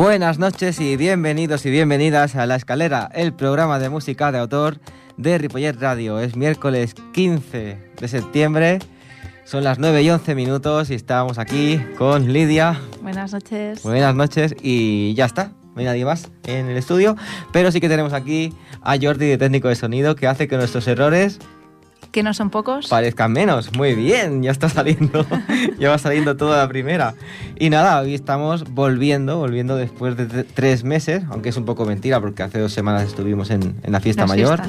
Buenas noches y bienvenidos y bienvenidas a La Escalera, el programa de música de autor de Ripollet Radio. Es miércoles 15 de septiembre, son las 9 y 11 minutos y estamos aquí con Lidia. Buenas noches. Buenas noches y ya está, no hay nadie más en el estudio, pero sí que tenemos aquí a Jordi de técnico de sonido que hace que nuestros errores que no son pocos. Parezcan menos. Muy bien, ya está saliendo. ya va saliendo toda la primera. Y nada, hoy estamos volviendo, volviendo después de tres meses, aunque es un poco mentira porque hace dos semanas estuvimos en, la fiesta mayor.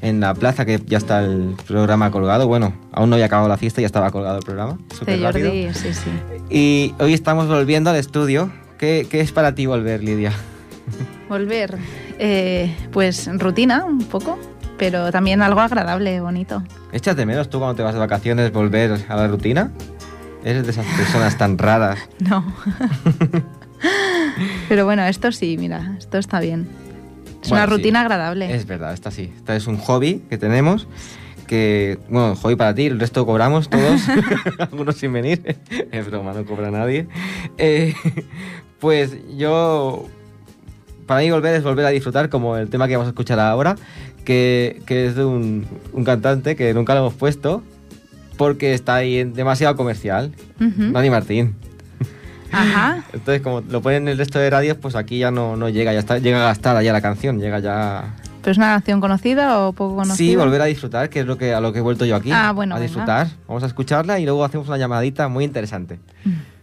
En la plaza que ya está el programa colgado. Bueno, aún no había acabado la fiesta, ya estaba colgado el programa. Súper rápido. Sí, sí. Y hoy estamos volviendo al estudio. ¿Qué, qué es para ti volver, Lidia? Volver. Eh, pues rutina, un poco pero también algo agradable, bonito. ¿Echas de menos tú cuando te vas de vacaciones volver a la rutina? ¿Eres de esas personas tan raras? No. pero bueno, esto sí, mira, esto está bien. Es una rutina agradable. Es verdad, esta sí. Esta es un hobby que tenemos que, bueno, hobby para ti, el resto cobramos todos, algunos sin venir, es broma, no cobra nadie. Eh, pues yo, para mí volver es volver a disfrutar, como el tema que vamos a escuchar ahora, que, es de un, cantante que nunca lo hemos puesto porque está ahí demasiado comercial. Dani Martín. Ajá. Entonces, como lo ponen en el resto de radios, pues aquí ya no, no llega, ya está, llega gastada ya la canción, llega ya... ¿Pero es una canción conocida o poco conocida? Sí, volver a disfrutar, que es lo que, a lo que he vuelto yo aquí. Ah, bueno. A disfrutar. Vamos a escucharla y luego hacemos una llamadita muy interesante. Mm.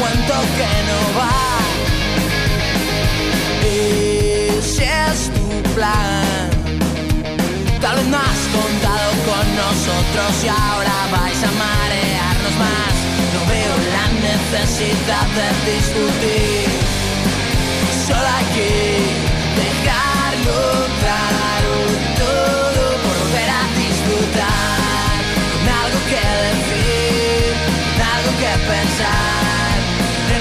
Cuento que no va. Ese es tu plan. Tal vez no has contado con nosotros y ahora vais a marearnos más. No veo la necesidad de discutir. Solo hay que dejarlo claro todo por volver a disfrutar. Con algo que decir, con algo que pensar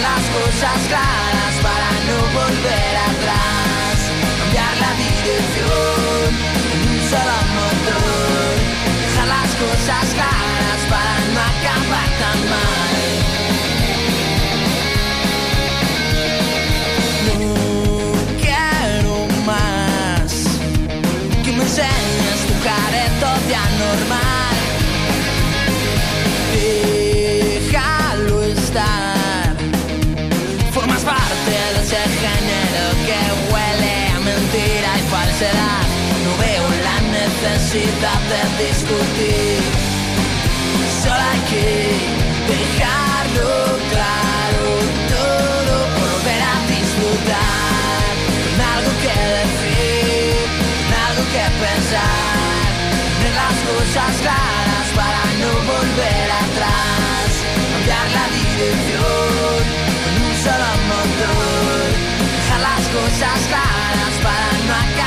cosas claras para no volver atrás, cambiar la dirección en un solo motor, dejar las cosas claras para no acabar tan mal. No quiero más que me enseñes tu careto de anormal. No veo la necesidad de discutir. Solo hay que dejarlo claro todo por volver a disfrutar. Con algo que decir, con algo que pensar. Tener las cosas claras para no volver atrás. Cambiar la dirección con un solo motor. Dejar las cosas claras para no acabar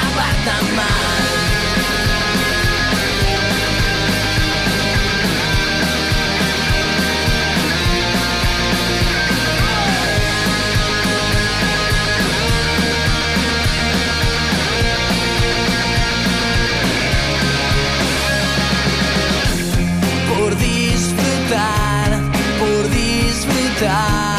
Por disfrutar, por disfrutar.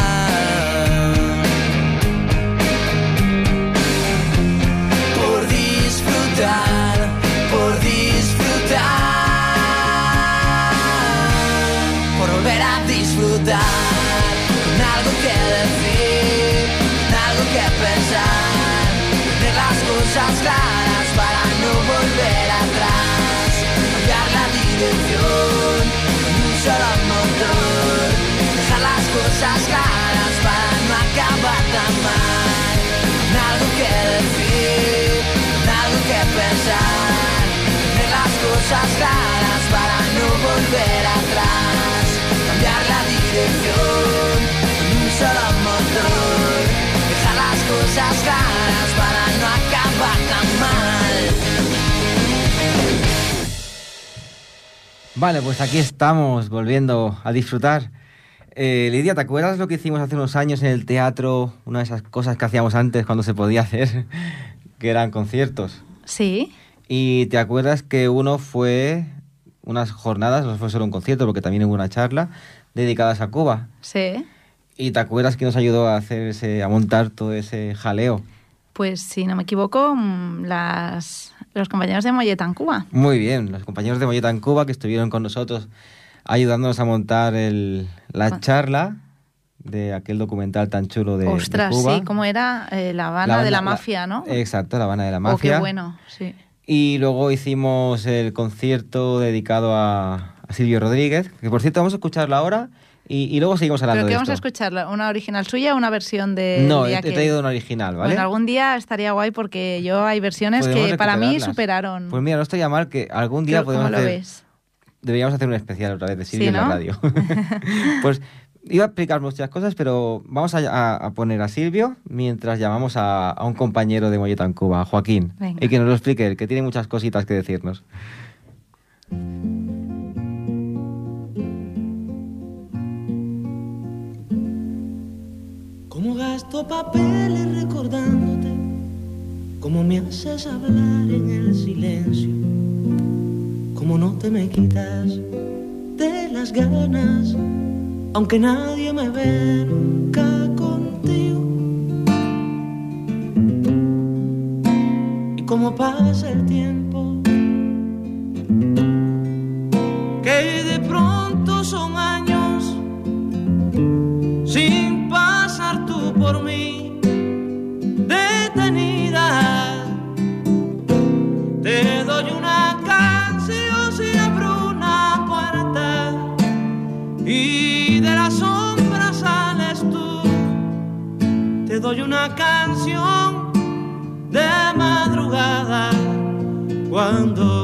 Con algo que decir, algo que pensar, tener las cosas claras para no volver atrás, cambiar la dirección un solo motor, dejar las cosas claras para no acabar tan mal. Vale, pues aquí estamos volviendo a disfrutar. Eh, Lidia, ¿te acuerdas lo que hicimos hace unos años en el teatro? Una de esas cosas que hacíamos antes cuando se podía hacer, que eran conciertos. Sí. Y te acuerdas que uno fue unas jornadas, no fue solo un concierto, porque también hubo una charla dedicadas a Cuba. Sí. ¿Y te acuerdas que nos ayudó a hacer ese, a montar todo ese jaleo? Pues si no me equivoco, mm, las, los compañeros de Molleta en Cuba. Muy bien, los compañeros de Molleta en Cuba que estuvieron con nosotros ayudándonos a montar el, la Ah. charla de aquel documental tan chulo de, de Ostras, Cuba. sí, ¿cómo era? Eh, la Habana de la mafia, ¿no? Exacto, La Habana de la Oh, Mafia. qué bueno, sí. Y luego hicimos el concierto dedicado a, a Silvio Rodríguez, que por cierto vamos a escucharlo ahora y, y luego seguimos hablando ¿Pero qué de vamos a esto. escuchar? ¿Una original suya o una versión de no, he, de he aquel? traído una original, ¿vale? Bueno, algún día estaría guay porque yo hay versiones Podemos que para mí superaron. Pues mira, no estaría mal que algún día ¿Cómo podemos lo hacer... ves? Deberíamos hacer un especial otra vez de Silvio Sí, en la radio. pues iba a explicar muchas cosas, pero vamos a, a- a poner a Silvio mientras llamamos a, a un compañero de Molleta en Cuba, Joaquín, Venga. y que nos lo explique, él, que tiene muchas cositas que decirnos. Como gasto papeles recordándote, como me haces hablar en el silencio, como no te me quitas de las ganas, aunque nadie me ve nunca contigo. Y como pasa el tiempo, que de pronto son años sin pasar tú por mí Una canción de madrugada cuando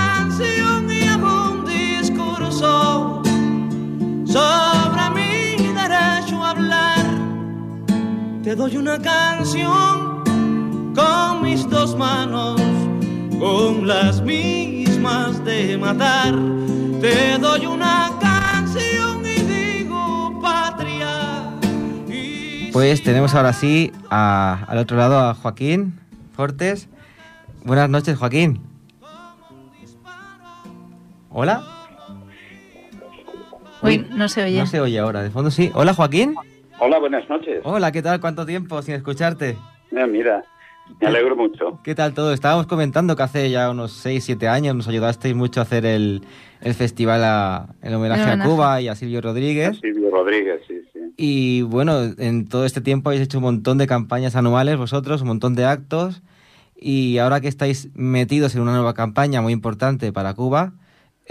sobre mi derecho a hablar. Te doy una canción con mis dos manos, con las mismas de matar. Te doy una canción y digo patria. y Pues tenemos ahora sí a- al otro lado a Joaquín Fortes. Buenas noches, Joaquín. Hola. Uy, no se oye. No se oye ahora, de fondo sí. Hola, Joaquín. Hola, buenas noches. Hola, ¿qué tal? ¿Cuánto tiempo sin escucharte? Eh, mira, me alegro mucho. ¿Qué tal todo? Estábamos comentando que hace ya unos 6, 7 años nos ayudasteis mucho a hacer el, el festival a- en homenaje a. Cuba y a Silvio Rodríguez. Silvio Rodríguez, sí, sí. Y bueno, en todo este tiempo habéis hecho un montón de campañas anuales vosotros, un montón de actos. Y ahora que estáis metidos en una nueva campaña muy importante para Cuba,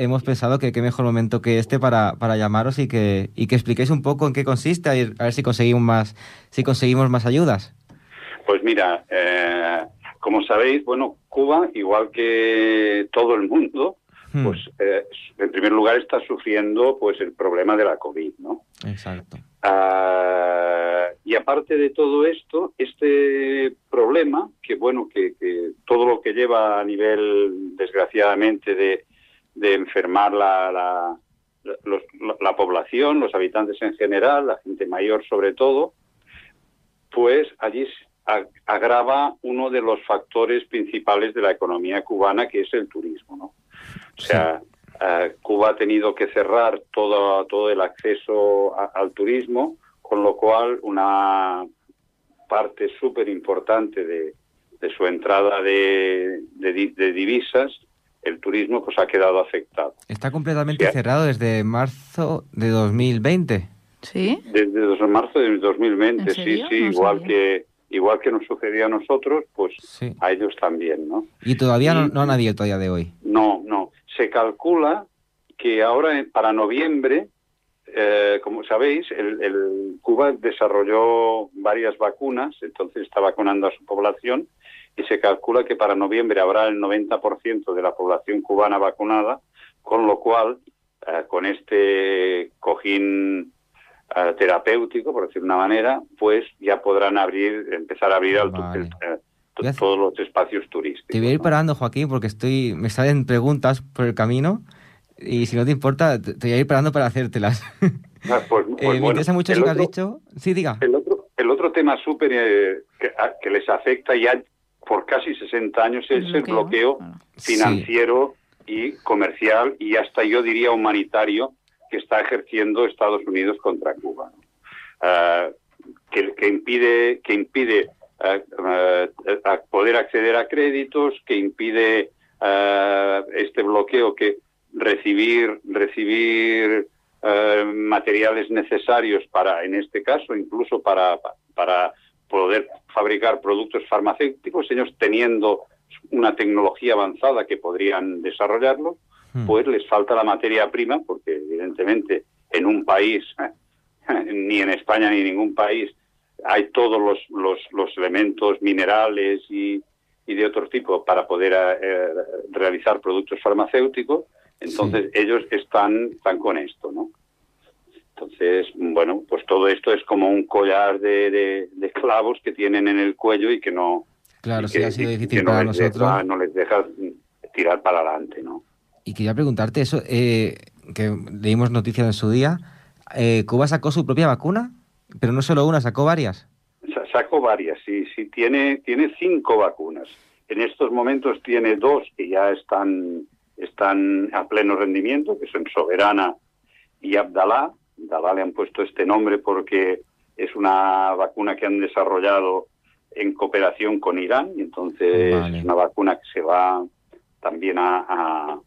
hemos pensado que qué mejor momento que este para, para llamaros y que, y que expliquéis un poco en qué consiste, a ver, a ver si conseguimos más, si conseguimos más ayudas. Pues mira, eh, como sabéis, bueno, Cuba, igual que todo el mundo, Hmm, pues eh, en primer lugar está sufriendo pues el problema de la COVID, ¿no? Exacto. Ah, y aparte de todo esto, este problema, que bueno, que, que todo lo que lleva a nivel, desgraciadamente, de, de enfermar la, la- los, la, la población, los habitantes en general, la gente mayor sobre todo, pues allí agrava uno de los factores principales de la economía cubana, que es el turismo, ¿no? O sea, eh, Cuba ha tenido que cerrar todo, todo el acceso a- al turismo, con lo cual una parte súper importante de, de su entrada de, de divisas, el turismo, pues ha quedado afectado. Está completamente Sí. cerrado desde marzo de 2020. ¿Sí? Desde dos- marzo de 2020, ¿En sí, sí, No igual sabía. que igual que nos sucedía a nosotros, pues Sí. a ellos también, ¿no? Y todavía no, Y- no han abierto a día de hoy. No, no. Se calcula que ahora para noviembre, eh, como sabéis, el, el- Cuba desarrolló varias vacunas, entonces está vacunando a su población y se calcula que para noviembre habrá el 90% de la población cubana vacunada, con lo cual, eh, con este cojín eh, terapéutico, por decir una manera, pues ya podrán abrir, empezar a abrir al Vale. el- eh, todos los espacios turísticos. Te voy a ir parando, Joaquín, porque estoy me salen preguntas por el camino y si no te importa, te voy a ir parando para hacértelas. Ah, pues- Eh, pues me bueno, interesa mucho eso que has dicho. Sí, diga. El otro, el otro tema súper eh, que, a- que les afecta ya por casi 60 años es el bloqueo financiero y comercial y hasta yo diría humanitario que está ejerciendo Estados Unidos contra Cuba. ¿no? Ah, que, que impide que impide ah, ah, a poder acceder a créditos, que impide este bloqueo que recibir recibir materiales necesarios para, en este caso, incluso para, para poder fabricar productos farmacéuticos, ellos teniendo una tecnología avanzada que podrían desarrollarlo, Hmm. pues les falta la materia prima, porque evidentemente en un país, ni en España ni en ningún país, hay todos los, los, los elementos minerales y, y de otro tipo para poder eh, realizar productos farmacéuticos, entonces ellos están, están con esto, ¿no? Entonces, bueno, pues todo esto es como un collar de, de- de clavos que tienen en el cuello y que no... Claro, sí, que- ha sido difícil no para les nosotros. deja- no les deja tirar para adelante, ¿no? Y quería preguntarte eso, eh, que leímos noticias en su día. Eh, Cuba sacó su propia vacuna, pero no solo una, sacó varias. Sa- Sacó varias, sí, sí, tiene, tiene cinco vacunas. En estos momentos tiene dos que ya están, están a pleno rendimiento, que son Soberana y Abdalá. Abdalá le han puesto este nombre porque es una vacuna que han desarrollado en cooperación con Irán, y entonces Vale. es una vacuna que se va también a, a-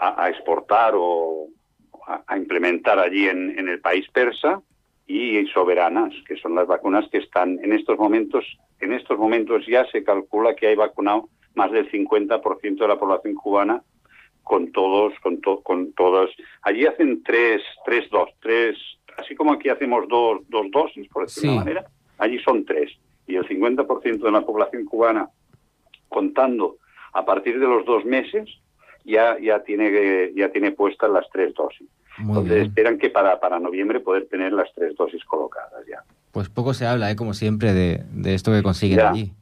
a- a exportar o a, a implementar allí en, en el país persa y soberanas, que son las vacunas que están en estos momentos, en estos momentos ya se calcula que hay vacunado más del 50% de la población cubana con todos, con, to- con todas. Allí hacen tres, tres dos, tres, así como aquí hacemos dos, dos dosis, por decir Sí. una manera, allí son tres. Y el 50% de la población cubana, contando a partir de los dos meses, ya, ya tiene, ya tiene puestas las tres dosis. Muy Entonces bien. esperan que para, para noviembre poder tener las tres dosis colocadas ya. Pues poco se habla, ¿eh? como siempre, de, de esto que consiguen Ya. allí.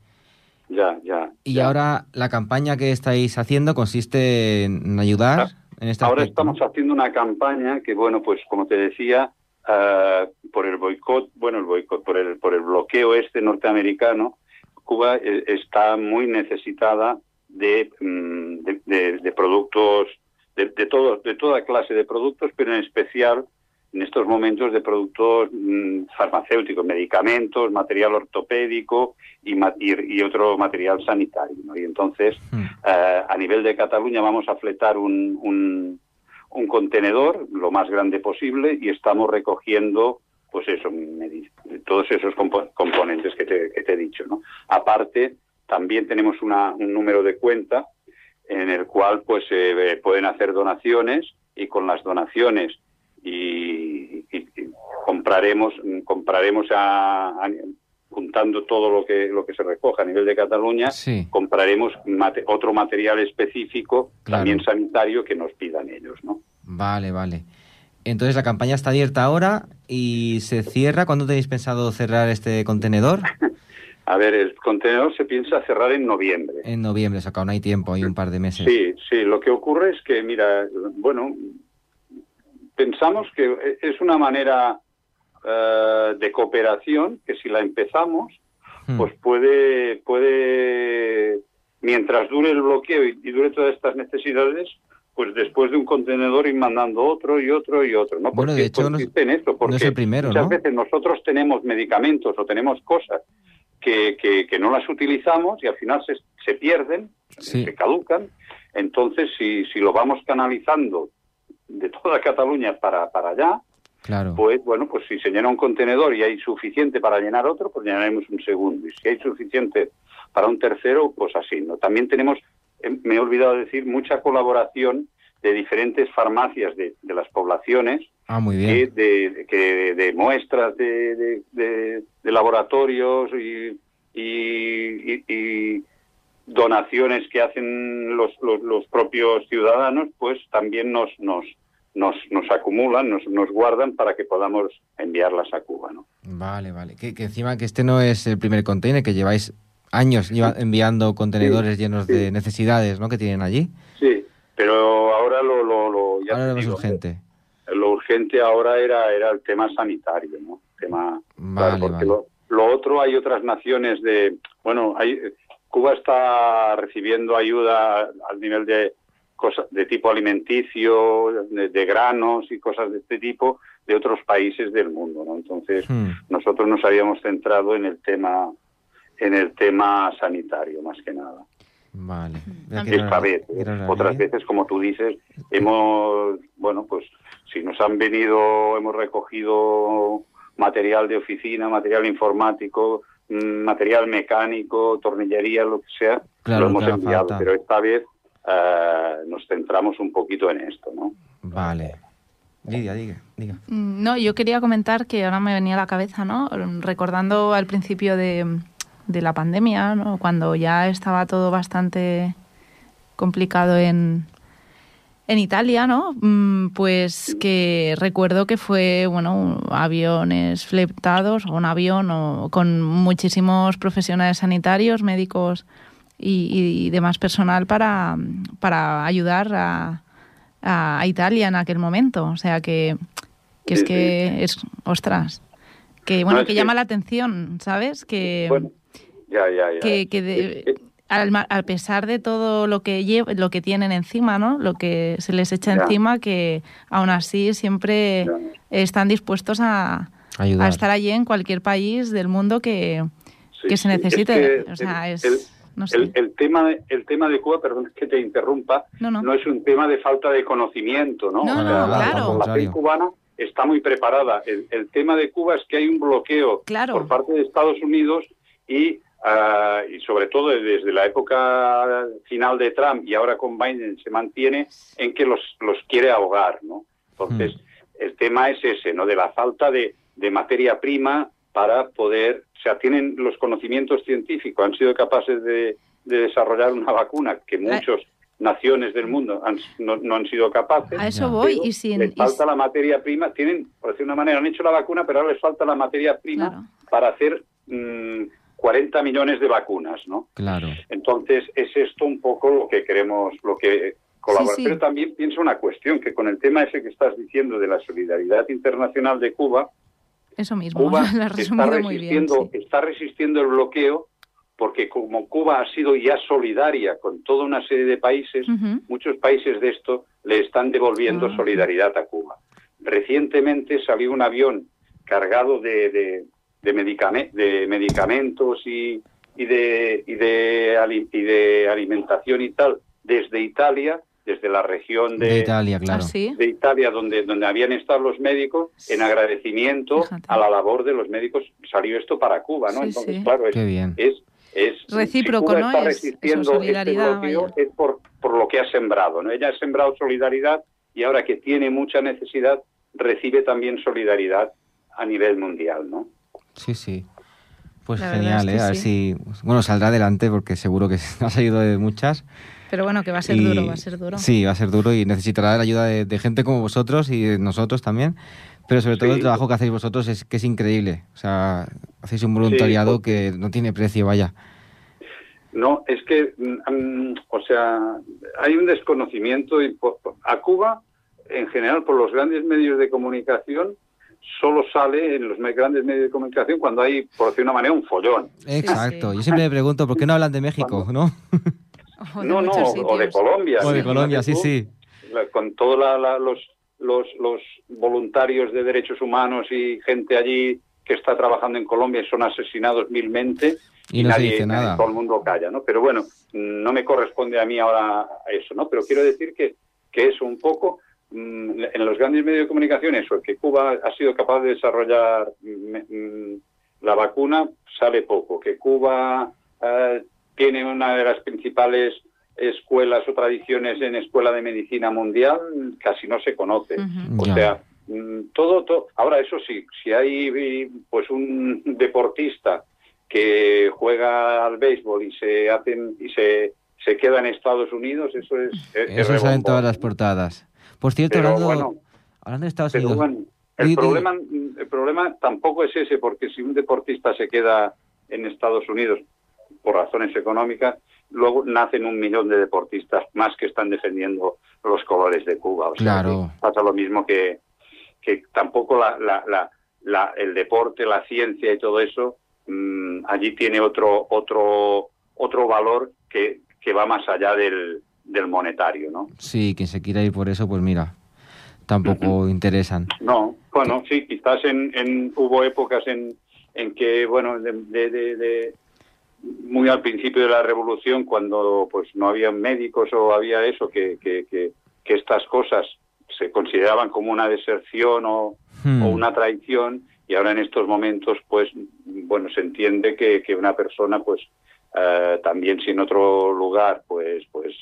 Ya, ya. Y ya. ahora la campaña que estáis haciendo consiste en ayudar en este Ahora estamos haciendo una campaña que, bueno, pues como te decía, ah, por el boicot, bueno, el boicot, por el, por el bloqueo este norteamericano, Cuba eh, está muy necesitada de, mm, de, de- de productos, de, de, todo, de toda clase de productos, pero en especial en estos momentos de productos mm, farmacéuticos, medicamentos, material ortopédico y, y, y otro material sanitario. ¿no? Y entonces, eh, a nivel de Cataluña vamos a fletar un, un, un contenedor lo más grande posible y estamos recogiendo pues eso, todos esos compo- componentes que te, que te he dicho. ¿no? Aparte, también tenemos una, un número de cuenta en el cual pues eh, pueden hacer donaciones y con las donaciones y, y- y compraremos compraremos a, a- juntando todo lo que lo que se recoja a nivel de Cataluña Sí. compraremos mate- otro material específico Claro. también sanitario que nos pidan ellos no Vale, vale. Entonces la campaña está abierta ahora y se cierra. ¿Cuándo tenéis pensado cerrar este contenedor? a ver el contenedor se piensa cerrar en noviembre En noviembre, o sea, aún hay tiempo, hay un par de meses. Sí, sí, lo que ocurre es que, mira, bueno, pensamos que es una manera eh, de cooperación que si la empezamos, Hmm. pues puede, puede, mientras dure el bloqueo y, y dure todas estas necesidades, pues después de un contenedor ir mandando otro y otro y otro, ¿no? Bueno, Porque de hecho, no en esto, porque no es el primero, muchas ¿no? veces nosotros tenemos medicamentos o tenemos cosas que, que, que no las utilizamos y al final se, se pierden, Sí. se caducan. Entonces, si, si lo vamos canalizando de toda Cataluña para, para allá, Claro. pues bueno, pues si se llena un contenedor y hay suficiente para llenar otro, pues llenaremos un segundo. Y si hay suficiente para un tercero, pues así, ¿no? También tenemos, eh, me he olvidado decir, mucha colaboración de diferentes farmacias de, de las poblaciones, Ah, muy que bien. de, que de muestras de, de- de- de laboratorios y, y- y- y donaciones que hacen los, los, los propios ciudadanos, pues también nos, nos, nos, nos acumulan, nos, nos guardan para que podamos enviarlas a Cuba, ¿no? Vale, vale. Que, que encima que este no es el primer container, que lleváis años lleva- enviando contenedores llenos sí. de necesidades, ¿no? Que tienen allí. Sí, pero ahora lo, lo, lo- ya Ahora te lo más digo, urgente. Lo urgente ahora era, era el tema sanitario, ¿no? Tema, Vale, porque vale. Lo, lo otro hay otras naciones de, bueno, hay, Cuba está recibiendo ayuda al nivel de cosas de tipo alimenticio, de, de granos y cosas de este tipo de otros países del mundo, ¿no? Entonces Hmm. nosotros nos habíamos centrado en el tema en el tema sanitario más que nada Vale. esta vez. Otras veces, como tú dices, hemos, bueno, pues si nos han venido, hemos recogido material de oficina, material informático, material mecánico, tornillería, lo que sea, Claro, lo hemos enviado. falta. Pero esta vez eh, nos centramos un poquito en esto, ¿no? Vale. Lidia, diga, diga. Mm, No, yo quería comentar que ahora me venía a la cabeza, ¿no? Recordando al principio de, de la pandemia, ¿no? Cuando ya estaba todo bastante complicado en, en Italia, ¿no? Mm, Pues que recuerdo que fue, bueno, aviones fletados, o un avión o con muchísimos profesionales sanitarios, médicos y, y demás personal para, para ayudar a, a Italia en aquel momento. O sea que, que es que es, ostras, que bueno, No, es que que- llama la atención, ¿sabes? Que, Bueno, ya, ya, ya. que, que de- Eh, eh, a pesar de todo lo que lle- lo que tienen encima, ¿no? Lo que se les echa Ya. encima, que aún así siempre Ya. están dispuestos a, Ayudar. a estar allí en cualquier país del mundo que, sí, que se necesite. Es que o sea, el- es el- no sé. El, el tema de, el tema de Cuba, perdón que te interrumpa, No, no. no es un tema de falta de conocimiento, ¿no? No, O sea, no, la, claro. la población cubana está muy preparada. El, el tema de Cuba es que hay un bloqueo Claro. por parte de Estados Unidos y, ah, y sobre todo desde la época final de Trump y ahora con Biden se mantiene en que los, los quiere ahogar, ¿no? Entonces, el tema es ese, ¿no? De la falta de, de materia prima para poder, o sea, tienen los conocimientos científicos, han sido capaces de, de desarrollar una vacuna que muchas naciones del mundo han- no, no han sido capaces. A eso voy y sin les y falta la materia prima, tienen, por decir una manera, han hecho la vacuna, pero ahora les falta la materia prima Claro. para hacer mm, 40 millones de vacunas, ¿no? Claro. Entonces, es esto un poco lo que queremos, lo que colaborar. Sí, sí. Pero también pienso una cuestión, que con el tema ese que estás diciendo de la solidaridad internacional de Cuba, eso mismo, Cuba lo has está resumido muy bien. resistiendo, sí. está resistiendo el bloqueo porque como Cuba ha sido ya solidaria con toda una serie de países, muchos países de esto le están devolviendo Ah. solidaridad a Cuba. Recientemente salió un avión cargado de, de, de, medicame- de medicamentos y, y, de, y, de, ali- y de alimentación y tal desde Italia, desde la región De, de, Italia, ¿Ah, claro. sí? de Italia, donde, donde habían estado los médicos, en agradecimiento Fíjate. a la labor de los médicos, salió esto para Cuba, ¿no? Sí, Entonces, sí. claro, es, Qué bien. es, es Recíproco, si Cuba ¿no? está Es- resistiendo solidaridad, este bloqueo vaya. es por, por lo que ha sembrado, ¿no? Ella ha sembrado solidaridad y ahora que tiene mucha necesidad, recibe también solidaridad a nivel mundial, ¿no? Sí, sí. Pues La genial, es ¿eh? A ver sí. si. Bueno, saldrá adelante porque seguro que ha salido de muchas. Pero bueno, que va a ser Y- duro, va a ser duro. Sí, va a ser duro y necesitará la ayuda de, de gente como vosotros y de nosotros también. Pero sobre todo Sí. el trabajo que hacéis vosotros es que es increíble. O sea, hacéis un voluntariado que no tiene precio, vaya. No, es que, mm, o sea, hay un desconocimiento. Y a Cuba en general, por los grandes medios de comunicación, solo sale en los grandes medios de comunicación cuando hay, por decir una manera, un follón. Exacto. sí. Yo siempre me pregunto, ¿por qué no hablan de México, no? O de No, no, o de. Colombia. O de Colombia, sí, sí. con todos los, los, los voluntarios de derechos humanos y gente allí que está trabajando en Colombia y son asesinados milmente Y no se nadie, dice nadie- nada. todo el mundo calla, ¿no? Pero bueno, no me corresponde a mí ahora eso, ¿no? Pero quiero decir que, que eso un poco en los grandes medios de comunicación eso, que Cuba ha sido capaz de desarrollar mm, mm, la vacuna sale poco, que Cuba eh, tiene una de las principales escuelas o tradiciones en escuela de medicina mundial casi no se conoce. O sea, mm, todo, todo. Ahora, eso sí, si hay pues un deportista que juega al béisbol y se hacen y se, se queda en Estados Unidos, eso es. es- es Eso sale en todas las portadas. Por cierto, Pero hablando, bueno, hablando de Estados Unidos, bueno, el problema, el problema tampoco es ese, porque si un deportista se queda en Estados Unidos por razones económicas, luego nacen un millón de deportistas más que están defendiendo los colores de Cuba. O sea, Claro. pasa lo mismo que, que tampoco la, la, la, la- el deporte, la ciencia y todo eso, mm, allí tiene otro, otro, otro valor que, que va más allá del, del monetario, ¿no? sí, quien se quiera ir por eso, pues mira, tampoco interesan. No, bueno, sí, quizás en, en hubo épocas en, en que, bueno, de, de- de- de- muy al principio de la revolución, cuando pues no había médicos o había eso, que, que, que, que estas cosas se consideraban como una deserción o, Hmm. o una traición, y ahora en estos momentos, pues, bueno, se entiende que, que una persona, pues, eh, también si en otro lugar, pues, pues,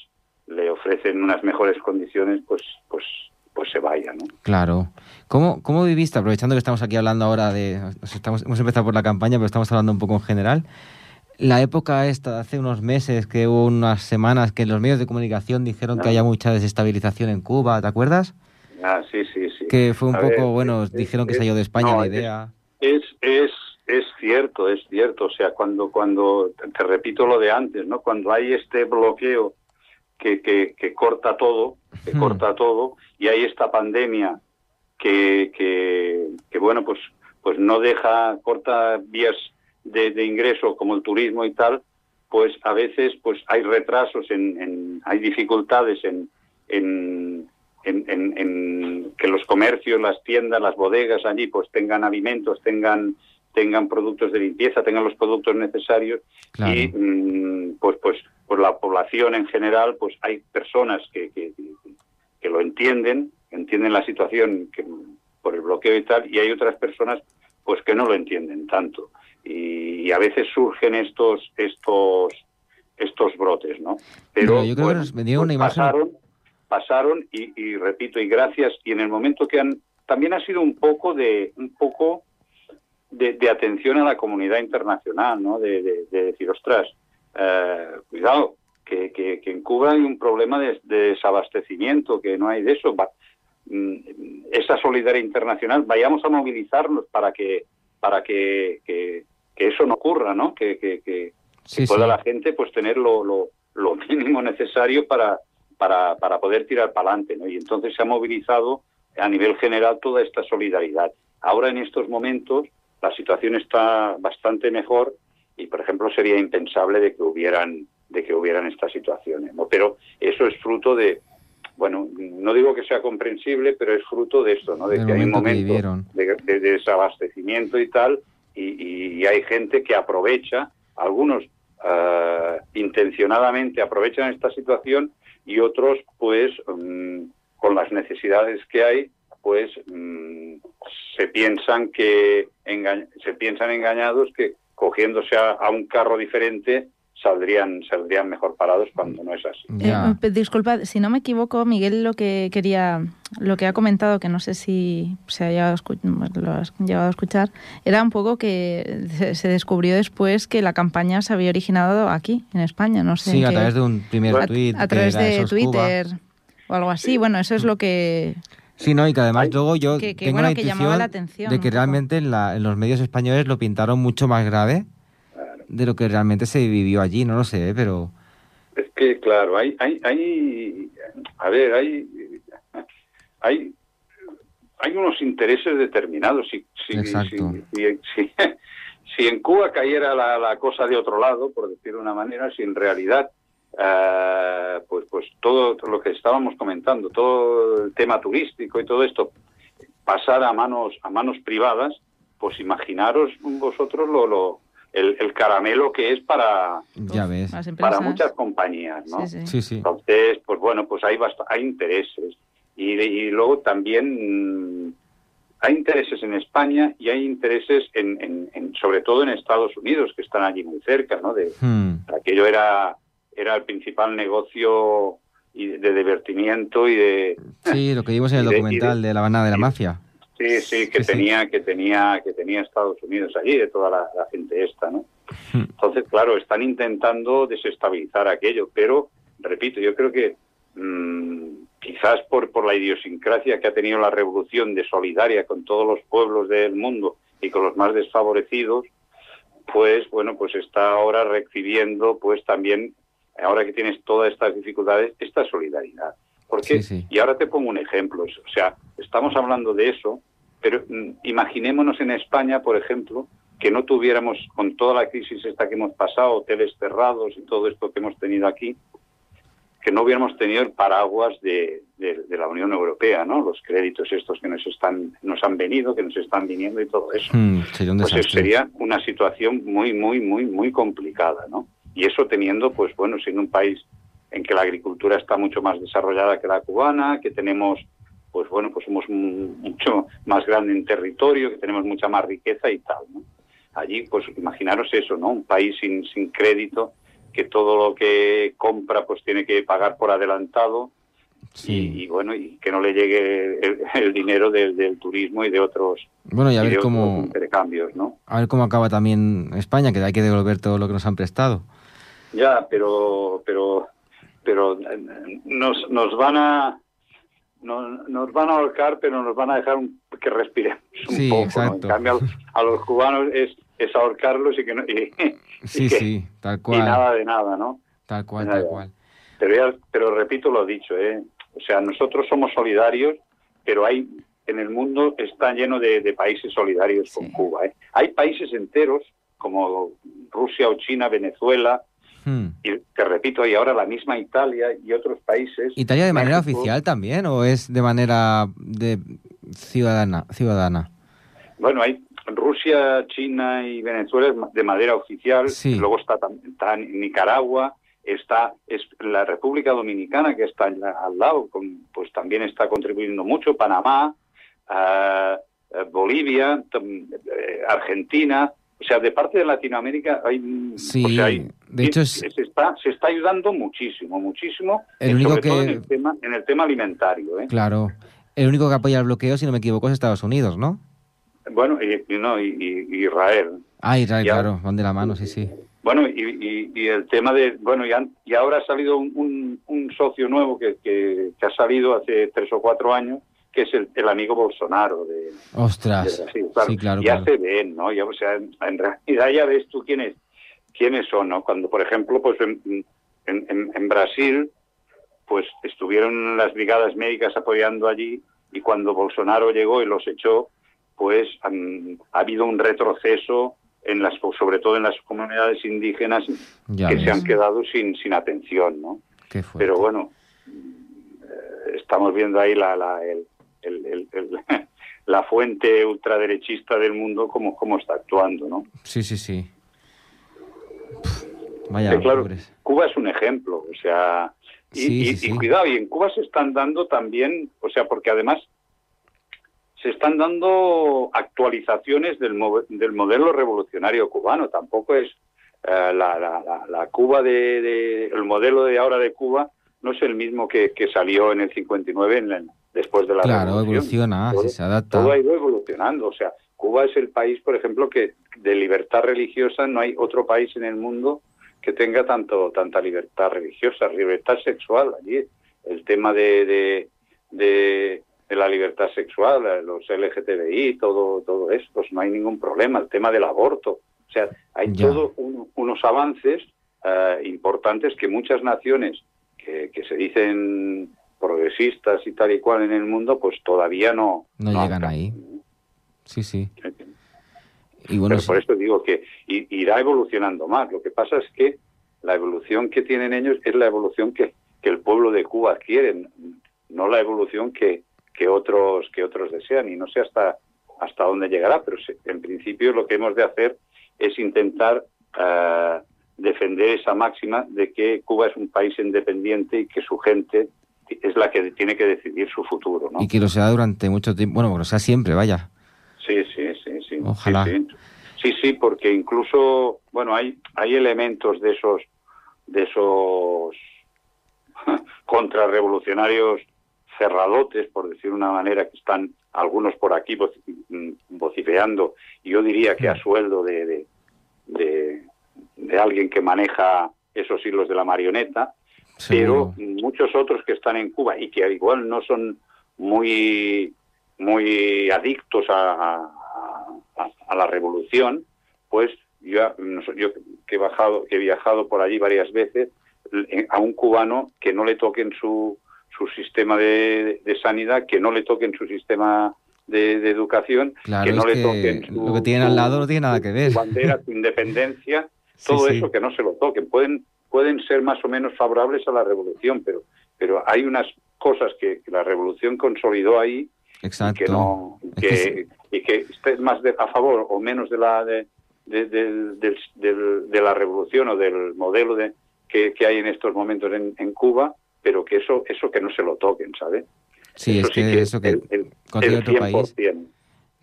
le ofrecen unas mejores condiciones, pues, pues, pues se vaya, ¿no? Claro. ¿Cómo, ¿Cómo viviste, aprovechando que estamos aquí hablando ahora de... estamos, hemos empezado por la campaña, pero estamos hablando un poco en general. La época esta, de hace unos meses, que hubo unas semanas que los medios de comunicación dijeron que Ah. haya mucha desestabilización en Cuba, ¿te acuerdas? Ah, sí, sí, sí. Que fue un A poco, ver, bueno, es- dijeron que es- salió de España no, la idea. Es, es, es cierto, es cierto. O sea, cuando, cuando, te repito lo de antes, ¿no? Cuando hay este bloqueo que, que, que corta todo, que Hmm. corta todo, y hay esta pandemia que, que, bueno, pues, pues no deja, corta vías de, de ingreso como el turismo y tal, pues a veces pues hay retrasos, en, en- hay dificultades en, en, en, en- en que los comercios, las tiendas, las bodegas allí pues tengan alimentos, tengan tengan productos de limpieza, tengan los productos necesarios Claro. y mm, pues pues pues la población en general pues hay personas que, que, que lo entienden, entienden la situación que, por el bloqueo y tal y hay otras personas pues que no lo entienden tanto y, y a veces surgen estos estos estos brotes, ¿no? Pero yo creo que nos vendieron una imagen- pasaron, pasaron y, y repito y gracias y en el momento que han también ha sido un poco de un poco de, de atención a la comunidad internacional, ¿no? De, de- de decir, ostras, eh, cuidado, que, que- que en Cuba hay un problema de, de desabastecimiento, que no hay de eso. Va- mm, esa solidaridad internacional, vayamos a movilizarnos para que para que, que- que eso no ocurra, ¿no? Que, que- que- Sí, pueda sí. la gente pues tener lo, lo, lo mínimo necesario para, para, para poder tirar para adelante, ¿no? Y entonces se ha movilizado a nivel general toda esta solidaridad. Ahora en estos momentos la situación está bastante mejor y por ejemplo sería impensable de que hubieran de que hubieran estas situaciones, ¿no? Pero eso es fruto de bueno, no digo que sea comprensible, pero es fruto de esto, ¿no? De que hay un momento de, de desabastecimiento y tal, y, y- y hay gente que aprovecha, algunos ah, intencionadamente aprovechan esta situación y otros, pues, mm, con las necesidades que hay, pues mm, se piensan que enga- se piensan engañados que cogiéndose a, a un carro diferente saldrían saldrían mejor parados cuando no es así. Eh, pe- disculpa, si no me equivoco, Miguel lo que quería, lo que ha comentado, que no sé si se haya escu- lo has llegado a escuchar, era un poco que se, descubrió después que la campaña se había originado aquí, en España, no sé. Sí, a qué- través de un primer a, tuit. a través de Cuba. Twitter o algo así. Bueno, eso es lo que Sí, no, y que además Ay. luego yo Que- que, tengo bueno, la que intuición la atención de que realmente en, la- en los medios españoles lo pintaron mucho más grave de lo que realmente se vivió allí, no lo sé, ¿eh? pero Es que, claro, hay, hay, hay, a ver, hay, hay, hay unos intereses determinados. Si, si, Exacto. si, si- si en Cuba cayera la, la cosa de otro lado, por decir de una manera, si en realidad, eh, pues, pues todo lo que estábamos comentando, todo el tema turístico y todo esto pasara a manos, a manos privadas, pues imaginaros vosotros lo, lo, el, el caramelo que es para, Ya ves. Para muchas compañías, ¿no? Sí, sí. Sí, sí. Entonces, pues bueno, pues hay, bast- hay intereses. Y, y luego también mm, hay intereses en España y hay intereses en, en- en- sobre todo en Estados Unidos, que están allí muy cerca, ¿no? De, Hmm. aquello era, era el principal negocio y de divertimiento y de... Sí, lo que vimos en el de- de- documental de la Habana de la Mafia. Sí, sí, que Sí, sí. tenía, que tenía, que tenía Estados Unidos allí, de toda la, la gente esta, ¿no? Hmm. Entonces, claro, están intentando desestabilizar aquello, pero, repito, yo creo que mm, quizás por, por la idiosincrasia que ha tenido la revolución de solidaria con todos los pueblos del mundo y con los más desfavorecidos, pues, bueno, pues está ahora recibiendo, pues también, ahora que tienes todas estas dificultades, esta solidaridad. Porque, Sí, sí. y ahora te pongo un ejemplo, o sea, estamos hablando de eso, pero mm, imaginémonos en España, por ejemplo, que no tuviéramos, con toda la crisis esta que hemos pasado, hoteles cerrados y todo esto que hemos tenido aquí, que no hubiéramos tenido el paraguas de, de- de la Unión Europea, ¿no? Los créditos estos que nos están, nos han venido, que nos están viniendo y todo eso. Hmm, Sería un Pues sería una situación muy, muy, muy, muy complicada, ¿no? Y eso teniendo, pues bueno, siendo un país en que la agricultura está mucho más desarrollada que la cubana, que tenemos, pues bueno, pues somos mu- mucho más grande en territorio, que tenemos mucha más riqueza y tal, ¿no? Allí, pues imaginaros eso, ¿no? Un país sin, sin crédito, que todo lo que compra, pues tiene que pagar por adelantado, Sí. y, y, bueno, y que no le llegue el, el dinero del, del turismo y de otros, Bueno, y a ver cómo, intercambios, ¿no? a ver cómo acaba también España, que hay que devolver todo lo que nos han prestado. Ya, pero pero pero eh, nos nos van a nos, nos van a ahorcar, pero nos van a dejar un- que respiremos un Sí, poco. ¿no? exacto. En cambio, a, los cubanos es, es ahorcarlos y que no, y, Sí, y que- sí, tal y nada de nada, ¿no? Tal cual, Nada. tal cual. Pero ya, pero repito lo dicho, ¿eh? O sea, nosotros somos solidarios, pero hay en el mundo está lleno de, de países solidarios con. Cuba. ¿eh? Hay países enteros como Rusia o China, Venezuela, Hmm. y te repito, y ahora la misma Italia y otros países. ¿Italia de manera México. oficial también o es de manera de ciudadana? ciudadana? Bueno, hay Rusia, China y Venezuela de manera oficial. Sí. Luego está, está Nicaragua, está es la República Dominicana que está al lado, con- pues también está contribuyendo mucho. Panamá, ah, eh, Bolivia, eh, Argentina. O sea, de parte de Latinoamérica hay, Sí, o sea, hay- de hecho es- se está se está ayudando muchísimo, muchísimo, El eh, único sobre todo en el tema en el tema alimentario, ¿eh? Claro. El único que apoya el bloqueo, si no me equivoco, es Estados Unidos, ¿no? Bueno, y, y no, y, y- Israel. Ah, Israel, Ya. claro, van de la mano, sí, sí. Bueno, y, el tema de, bueno, y ahora ha salido un, un- un socio nuevo que, que- que ha salido hace tres o cuatro años, que es el, el amigo Bolsonaro de, de Ostras. Brasil. Claro, Sí, claro, ya claro. se ven, ¿no? Ya, o sea, en, en realidad ya ves tú quiénes, quiénes son, ¿no? Cuando, por ejemplo, pues en, en- en- en Brasil, pues estuvieron las brigadas médicas apoyando allí y cuando Bolsonaro llegó y los echó, pues han- ha habido un retroceso en las sobre todo en las comunidades indígenas Ya que ves. se han quedado sin sin atención, ¿no? Qué. Pero bueno, eh, estamos viendo ahí la la, el- el- el- el- la fuente ultraderechista del mundo cómo cómo está actuando, ¿no? Sí, sí, sí. Pff, Vaya, claro, pobres. Cuba es un ejemplo, o sea, y, Sí, y- sí, y sí. cuidado, y en Cuba se están dando también, o sea, porque además se están dando actualizaciones del, del modelo revolucionario cubano, tampoco es eh, la, la- la- la Cuba de, de- el modelo de ahora de Cuba no es el mismo que, que salió en el 59 en el- después de la Claro, revolución. evoluciona, Todo- se adapta. todo ha ido evolucionando. O sea, Cuba es el país, por ejemplo, que de libertad religiosa no hay otro país en el mundo que tenga tanto tanta libertad religiosa, libertad sexual. Allí el tema de, de, de- de la libertad sexual, los LGTBI, todo, todo eso, pues no hay ningún problema. El tema del aborto. O sea, hay Ya. todo un- unos avances eh, importantes que muchas naciones que, que se dicen progresistas y tal y cual en el mundo, pues todavía no... No, llegan ahí. Sí, sí. Y bueno, Pero por eso digo que irá evolucionando más. Lo que pasa es que la evolución que tienen ellos es la evolución que, que el pueblo de Cuba quiere, no la evolución que, que otros que otros desean y no sé hasta hasta dónde llegará, pero en principio lo que hemos de hacer es intentar uh, defender esa máxima de que Cuba es un país independiente y que su gente es la que tiene que decidir su futuro. ¿no? Y que lo sea durante mucho tiempo, bueno, que lo sea siempre, vaya. Sí, sí, sí, sí. Ojalá. Sí, sí, sí, porque incluso, bueno, hay, hay elementos de esos, de esos contrarrevolucionarios cerradotes, por decir una manera, que están algunos por aquí mm, vociferando, y yo diría que a sueldo de, de, de, de alguien que maneja esos hilos de la marioneta, pero muchos otros que están en Cuba y que igual no son muy muy adictos a, a, a la revolución, pues yo, yo que he bajado, que he viajado por allí varias veces, a un cubano que no le toquen su, su sistema de, de sanidad, que no le toquen su sistema de, de educación, claro, que no le que toquen su, lo que tienen al lado no tiene nada que ver. Su bandera, su independencia, todo sí. eso que no se lo toquen. Pueden pueden ser más o menos favorables a la revolución, pero pero hay unas cosas que, que la revolución consolidó ahí Exacto. y que no Es que, sí. y que estés más de, a favor o menos de la de, de, de, la revolución o del modelo de que, que hay en estos momentos en, en Cuba, pero que eso eso que no se lo toquen, ¿sabes? Sí, es Eso sí que eso que el, el, cualquier el otro país, 100%.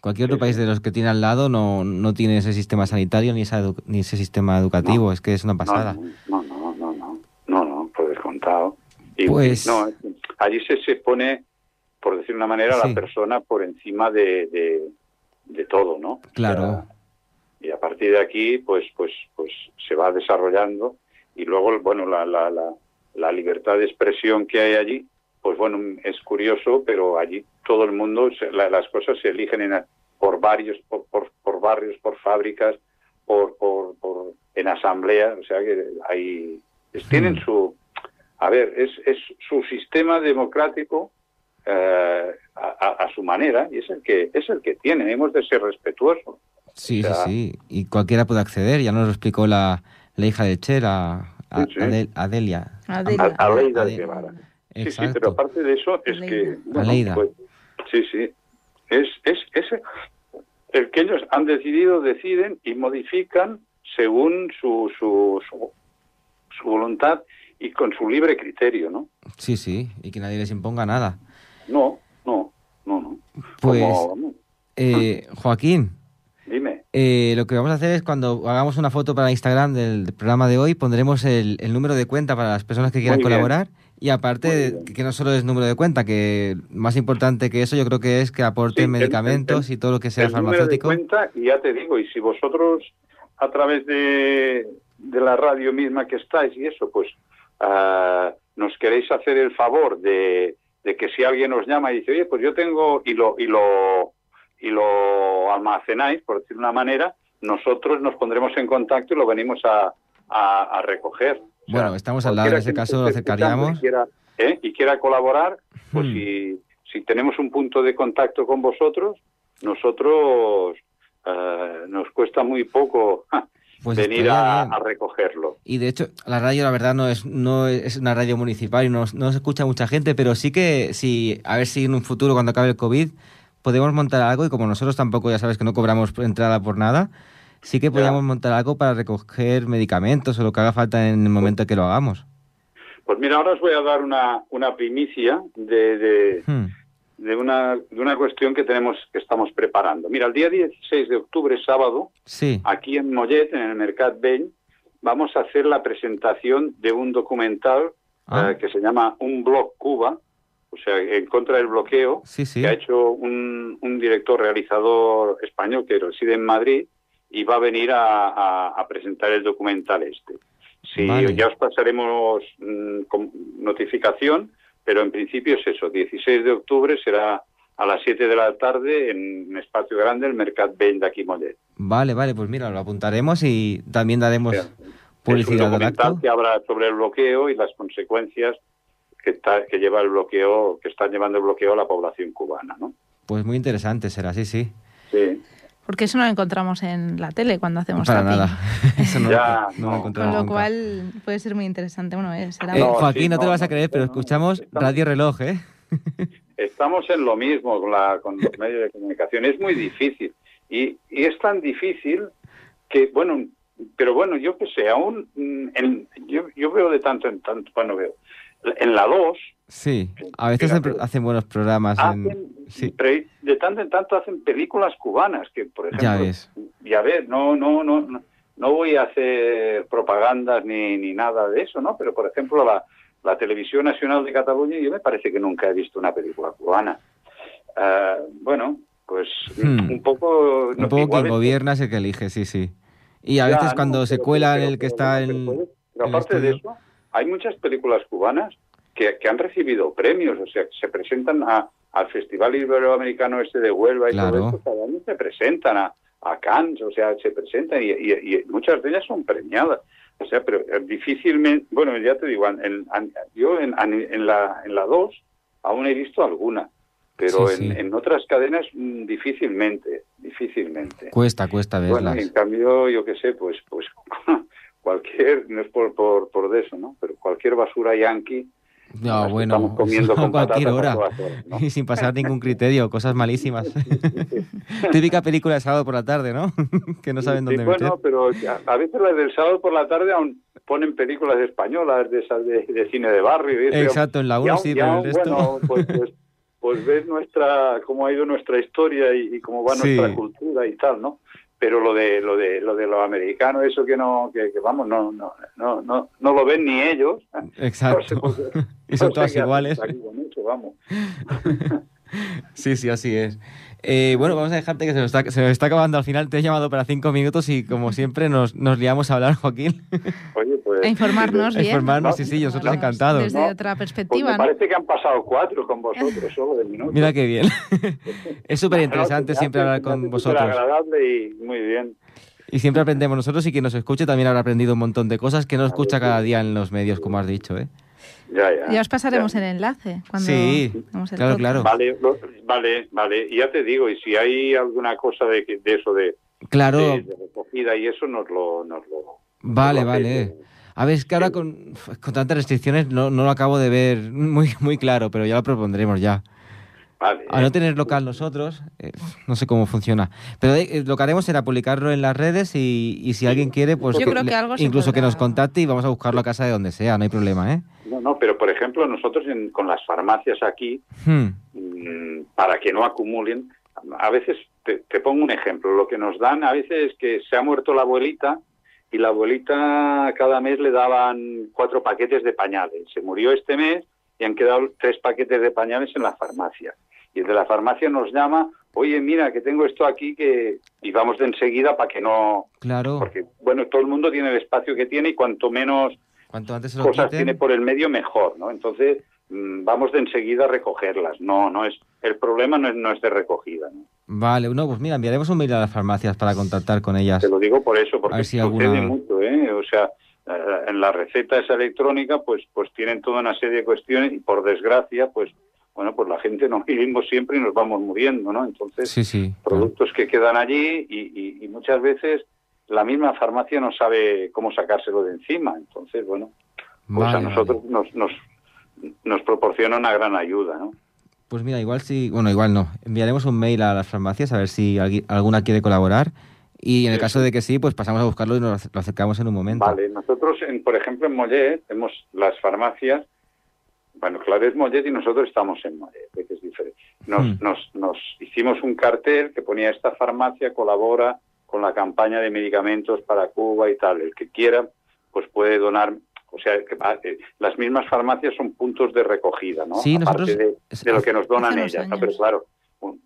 cualquier otro país de los que tiene al lado no, no tiene ese sistema sanitario ni, esa edu- ni ese sistema educativo, No. es que es una pasada. No, no, no, no, por descontado. Y, Pues- no, allí se, se pone, por decir una manera, Sí. la persona por encima de, de, de todo, ¿no? Claro. Y a partir de aquí, pues, pues, pues se va desarrollando y luego, bueno, la, la, la, la libertad de expresión que hay allí, pues bueno, es curioso, pero allí todo el mundo, se- la- las cosas se eligen en, por varios, por, por, por barrios, por fábricas, por, por, por en asamblea, o sea que hay, tienen su, a ver, es, es su sistema democrático eh, a, a- a su manera y es el que es el que tiene. Hemos de ser respetuosos. Sí, O sea- sí, sí. Y cualquiera puede acceder, ya nos lo explicó la, la hija de Cher, a, a- Sí, sí. Adel- Adelia. Adelia. A, a Leida Ade- Guevara. Sí, sí, pero aparte de eso es que bueno, pues, sí, sí, es es es el que ellos han decidido deciden y modifican según su su, su su voluntad y con su libre criterio, ¿no? Sí, sí, y que nadie les imponga nada. No, no, no, no. Pues, Como, eh, Joaquín, dime. eh, lo que vamos a hacer es cuando hagamos una foto para Instagram del, programa de hoy, pondremos el, el número de cuenta para las personas que quieran colaborar. Y aparte, que no solo es número de cuenta, que más importante que eso yo creo que es que aporten Sí, medicamentos el- y todo lo que sea el número de farmacéutico. cuenta y ya te digo y si vosotros a través de, de la radio misma que estáis y eso pues ah, nos queréis hacer el favor de, de que si alguien os llama y dice oye pues yo tengo y lo y lo y lo almacenáis por decir una manera nosotros nos pondremos en contacto y lo venimos a, a, a recoger O sea, Bueno, estamos al lado, en ese caso lo acercaríamos. y quiera, ¿eh? y quiera colaborar pues Hmm. si, si tenemos un punto de contacto con vosotros, nosotros eh, nos cuesta muy poco Pues venir a, recogerlo. Y de hecho, la radio, la verdad, no es, no es una radio municipal y no, no se escucha mucha gente, pero sí que, si, a ver si en un futuro, cuando acabe el COVID, podemos montar algo y como nosotros tampoco, ya sabes que no cobramos entrada por nada, sí que podríamos montar algo para recoger medicamentos o lo que haga falta en el momento que lo hagamos. Pues mira, ahora os voy a dar una, una primicia de, de, Hmm. De una, de una cuestión que tenemos que estamos preparando. Mira, el día 16 de octubre, sábado, Sí, aquí en Mollet, en el Mercat Vell, vamos a hacer la presentación de un documental Ah. eh, que se llama Un Blog Cuba, o sea, en contra del bloqueo, sí, sí. que ha hecho un, un director realizador español que reside en Madrid y va a venir a, a- a presentar el documental este. Sí, Vale. ya os pasaremos mm, con notificación, pero en principio es eso, 16 de octubre será a las 7 de la tarde en un espacio grande, el Mercat Vell de aquí Mollet. Vale, vale, pues mira, lo apuntaremos y también daremos Es un publicidad al documental acto. que habla sobre el bloqueo y las consecuencias que, está, que lleva el bloqueo, que están llevando el bloqueo a la población cubana, ¿no? Pues muy interesante será, sí, sí. Sí. Porque eso no lo encontramos en la tele cuando hacemos Para zapping. nada. Eso no, Ya, no lo no. encontramos Con lo nunca. cual puede ser muy interesante. Bueno, eh, será Eh, No, Joaquín, sí, no te no, lo vas a no, creer, pero escuchamos estamos- Radio Reloj, ¿eh? Estamos en lo mismo con, la, con los medios de comunicación. Es muy difícil. Y, y es tan difícil que, bueno, pero bueno, yo que sé, aún, mm, en- yo, yo veo de tanto en tanto, bueno, veo, en la 2, Sí, a veces Fíjate. hacen- buenos programas. en- hacen, Sí, pre- de tanto en tanto hacen películas cubanas, que por ejemplo, ya ves. y a ver, no, no, no, no, no voy a hacer propagandas ni, ni nada de eso, ¿no? Pero por ejemplo, la, la Televisión Nacional de Cataluña, yo me parece que nunca he visto una película cubana. Ah, bueno, pues Hmm. un poco... Un poco quien es- gobierna es el que elige, sí, sí. Y a Ya, veces no, cuando se pero- cuela en pero- el que pero- está pero en... Pero el aparte de eso, hay muchas películas cubanas que, que han recibido premios, o sea, que se presentan a- al Festival Iberoamericano este de Huelva y Claro. todo esto, cada año se presentan a, a Cannes, o sea, se presentan y, y- y muchas de ellas son premiadas. O sea, pero eh, difícilmente, bueno, ya te digo, en, en- yo en, en la en la 2 aún he visto alguna, pero Sí, en, sí. en otras cadenas mm, difícilmente, difícilmente. Cuesta, cuesta Bueno, verlas. en cambio, yo qué sé, pues, pues cualquier, no es por, por, por de eso, ¿no? Pero cualquier basura yankee, No, bueno, estamos comiendo con cualquier hora. todas horas, ¿no? Y sin pasar ningún criterio, cosas malísimas. Típica película de sábado por la tarde, ¿no? que no saben Sí, dónde meter. bueno, pero a veces las del sábado por la tarde aún ponen películas españolas de esas de, de cine de barrio. Exacto, en la y 1 aún- sí, pero el resto... Bueno, pues, pues, pues ves nuestra, cómo ha ido nuestra historia y, y cómo va Sí. nuestra cultura y tal, ¿no? Pero lo de lo de lo de los americanos, eso que no, que, que vamos, no, no, no, no, no lo ven ni ellos. Exacto. No sé qué- y son no todas iguales. aquí con eso, vamos. Sí, sí, así es. Eh, bueno, vamos a dejarte que se nos, está, se nos está acabando al final. Te he llamado para cinco minutos y como siempre nos, nos liamos a hablar, Joaquín. Oye, pues. A informarnos A bien. informarnos, sí, sí, nosotros encantados. Desde ¿no? otra Pues perspectiva, ¿no? parece que han pasado cuatro con vosotros, solo de minutos. Mira qué bien. es súper interesante siempre hablar con vosotros. agradable y muy bien. Y siempre aprendemos nosotros y quien nos escuche también habrá aprendido un montón de cosas que no escucha cada día en los medios, como has dicho, ¿eh? Ya, ya. Ya os pasaremos ya. el enlace. Cuando Sí, hagamos el claro, claro. Vale, lo- vale, vale. Y ya te digo, y si hay alguna cosa de, eso de, Claro, de- de recogida y eso, nos lo... Nos lo vale, nos lo vale. hacéis. A ver, es que ahora con, con tantas restricciones no, no lo acabo de ver muy, muy claro, pero ya lo propondremos ya. Vale. A no tener local nosotros, eh, no sé cómo funciona. Pero eh, lo que haremos será publicarlo en las redes y, y si alguien quiere, pues Yo creo que algo incluso que nos contacte y vamos a buscarlo a casa de donde sea, no hay problema, ¿eh? No, no, pero por ejemplo, nosotros en- con las farmacias aquí, Hmm, mm, para que no acumulen, a veces, te, te pongo un ejemplo, lo que nos dan a veces es que se ha muerto la abuelita y la abuelita cada mes le daban cuatro paquetes de pañales. Se murió este mes y han quedado tres paquetes de pañales en la farmacia. Y el de la farmacia nos llama, oye, mira, que tengo esto aquí que... Y vamos de enseguida para que no... claro. Porque, bueno, todo el mundo tiene el espacio que tiene y cuanto menos Cuanto antes se lo cosas quiten, tiene por el medio mejor, ¿no? Entonces mm, vamos de enseguida a recogerlas. No, no es el problema no es, no es de recogida. ¿no? Vale, no, pues mira, enviaremos un mail a las farmacias para contactar con ellas. Te lo digo por eso, porque si sucede alguna- mucho, ¿eh? O sea, eh, en la receta esa electrónica, pues, pues tienen toda una serie de cuestiones y por desgracia, pues, bueno, pues la gente no vivimos siempre y nos vamos muriendo, ¿no? Entonces, Sí, sí. claro. productos que quedan allí y, y- y muchas veces la misma farmacia no sabe cómo sacárselo de encima. Entonces, bueno, pues Vale, a nosotros nos, nos, nos proporciona una gran ayuda, ¿no? Pues mira, igual sí, bueno, igual no. Enviaremos un mail a las farmacias a ver si alguna quiere colaborar. Y en el caso de que sí, pues pasamos a buscarlo y nos lo acercamos en un momento. Vale, nosotros, en, por ejemplo, en Mollet, tenemos las farmacias, bueno, claro, es Mollet y nosotros estamos en Mollet, que es diferente. Nos, Hmm. nos, nos hicimos un cartel que ponía esta farmacia colabora con la campaña de medicamentos para Cuba y tal. El que quiera, pues puede donar. O sea, que, eh, las mismas farmacias son puntos de recogida, ¿no? Sí, Aparte nosotros- de, de lo que nos donan ellas. ¿no? Pero claro,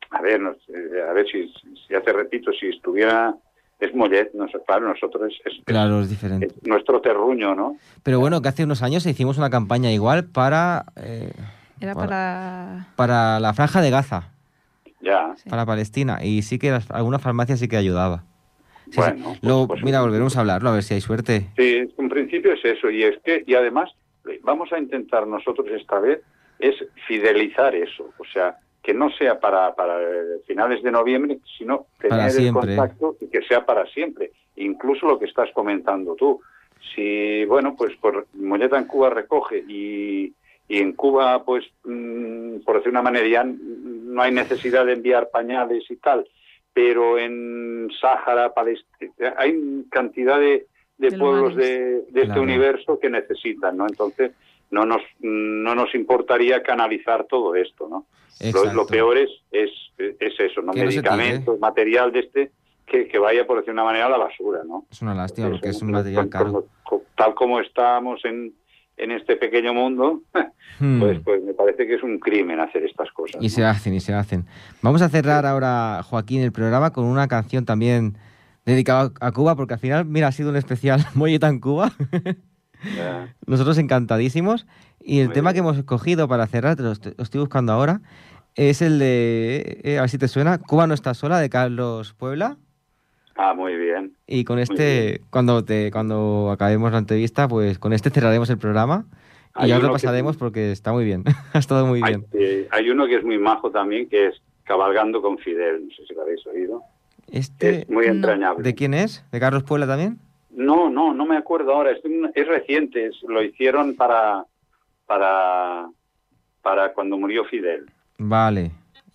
a ver, nos- eh, a ver si, si ya te repito, si estuviera es Mollet, nos, claro, nosotros es, es- Claro, es diferente. es nuestro terruño, ¿no? Pero bueno, que hace unos años hicimos una campaña igual para, eh, Era para... para la franja de Gaza, Ya. Para Palestina. Y sí que las- alguna farmacia sí que ayudaba. Sí, sí. Bueno, pues- Luego, pues- mira, volveremos a hablarlo, a ver si hay suerte. Sí, en principio es eso, y es que, y además, vamos a intentar nosotros esta vez es fidelizar eso, o sea, que no sea para, para finales de noviembre, sino tener el contacto y que sea para siempre. Incluso lo que estás comentando tú. Si, bueno, pues por Molleta en Cuba recoge y, y en Cuba, pues, mm, por decir una manera, ya no hay necesidad de enviar pañales y tal, pero en Sáhara, Palestina, hay cantidad de, de, pueblos de, este universo que necesitan, ¿no? Entonces, no nos, no nos importaría canalizar todo esto, ¿no? Lo, peor es, es, es eso, ¿no? Medicamentos, material de este, que, que, vaya, por decir una manera, a la basura, ¿no? Es una lástima, porque es un material caro. tal como estamos en, en este pequeño mundo, hmm. pues, pues me parece que es un crimen hacer estas cosas. Y se hacen, y se hacen. Vamos a cerrar ahora, Joaquín, el programa con una canción también dedicada a Cuba, porque al final, mira, ha sido un especial Molleta en Cuba. Nosotros encantadísimos. Y el tema que hemos escogido para cerrar, te lo estoy, buscando ahora, es el de, eh, a ver si te suena, Cuba no está sola, de Carlos Puebla. Ah, muy bien. Y con este, cuando te cuando acabemos la entrevista, pues con este cerraremos el programa. y ya lo pasaremos porque está muy bien. ha estado muy bien. hay uno que es muy majo también, que es Cabalgando con Fidel. No sé si lo habéis oído. Este, es muy entrañable. ¿De quién es? ¿De Carlos Puebla también? No, no, no me acuerdo ahora. Es, reciente. lo hicieron para, para, para cuando murió Fidel. Vale.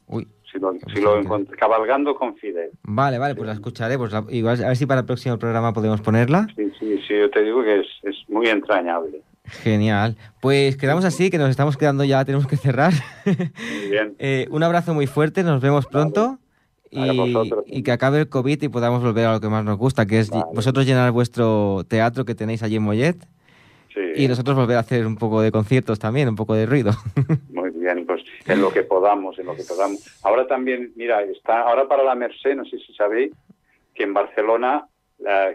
Uy. Si lo, si lo cabalgando con Fidel. Vale, vale, pues la escucharé. Pues igual, a ver si para el próximo programa podemos ponerla. Sí, sí, sí, yo te digo que es, es muy entrañable. Genial. Pues quedamos así, que nos estamos quedando ya, tenemos que cerrar. Muy bien. eh, un abrazo muy fuerte, nos vemos pronto. Y, que acabe el COVID y podamos volver a lo que más nos gusta, que es vosotros llenar vuestro teatro que tenéis allí en Mollet y nosotros volver a hacer un poco de conciertos también, un poco de ruido. Muy pues en lo que podamos, en lo que podamos. Ahora también, mira, está ahora para la Merced, no sé si sabéis, que en Barcelona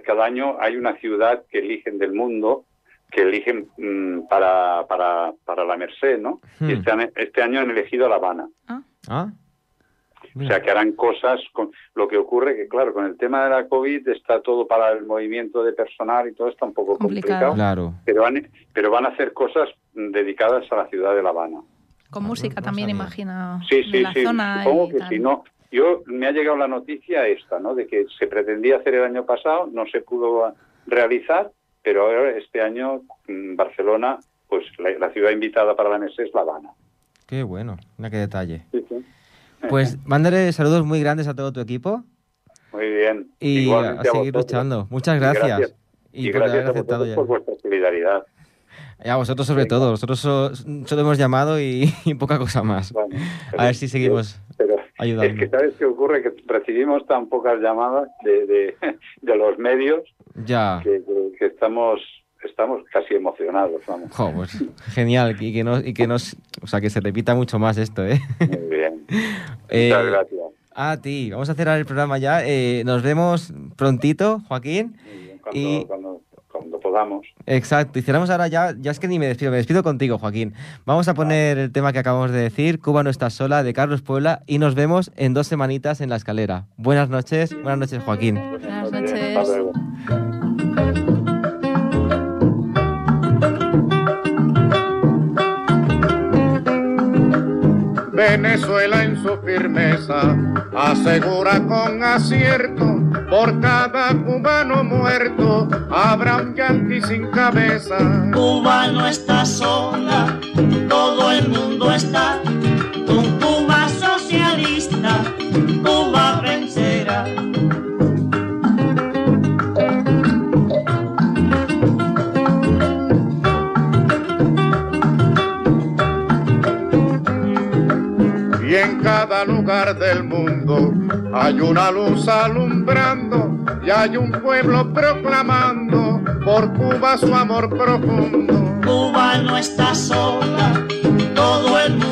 cada año hay una ciudad que eligen del mundo que eligen mm, para, para, para la Merced, ¿no? Y hmm. este, este, año han elegido La Habana. Ah. ¿Ah? O sea, que harán cosas con lo que ocurre que, claro, con el tema de la COVID está todo para el movimiento de personal y todo está un poco complicado. Claro. Pero van, pero van a hacer cosas dedicadas a la ciudad de La Habana. Con música también, imagino. Sí, sí, sí. Supongo que sí. No, yo me ha llegado la noticia esta, ¿no? De que se pretendía hacer el año pasado, no se pudo realizar, pero ahora este año en Barcelona, pues la, ciudad invitada para la mesa es La Habana. Qué bueno, mira qué detalle. Sí, sí. Pues mándale saludos muy grandes a todo tu equipo. Muy bien. Y a seguir luchando. Muchas gracias. Y, por haber aceptado ya. por vuestra solidaridad. Y a vosotros sobre todo. Nosotros solo, hemos llamado y, poca cosa más. a ver si seguimos pero, ayudando. Es que sabes qué ocurre, que recibimos tan pocas llamadas de, de, de los medios ya. que, que estamos estamos casi emocionados, vamos. Pues, genial, y que, nos, y que nos, o sea, que se repita mucho más esto, ¿eh? Muy bien. Eh, Muchas gracias. A ti, vamos a cerrar el programa ya. Eh, nos vemos prontito, Joaquín. cuando, y... cuando, podamos. Exacto, y cerramos ahora ya, ya es que ni me despido, me despido contigo, Joaquín. Vamos a poner el tema que acabamos de decir, Cuba no está sola, de Carlos Puebla, y nos vemos en dos semanitas en la escalera. Buenas noches, buenas noches, Joaquín. Buenas noches. Venezuela en su firmeza asegura con acierto, por cada cubano muerto habrá un yanqui sin cabeza. Cuba no está sola, todo el mundo está con Cuba socialista, Cuba vencerá. en cada lugar del mundo hay una luz alumbrando y hay un pueblo proclamando por Cuba su amor profundo. Cuba no está sola, todo el mundo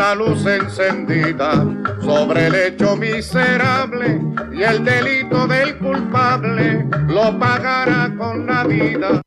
una luz encendida sobre el hecho miserable y el delito del culpable lo pagará con la vida.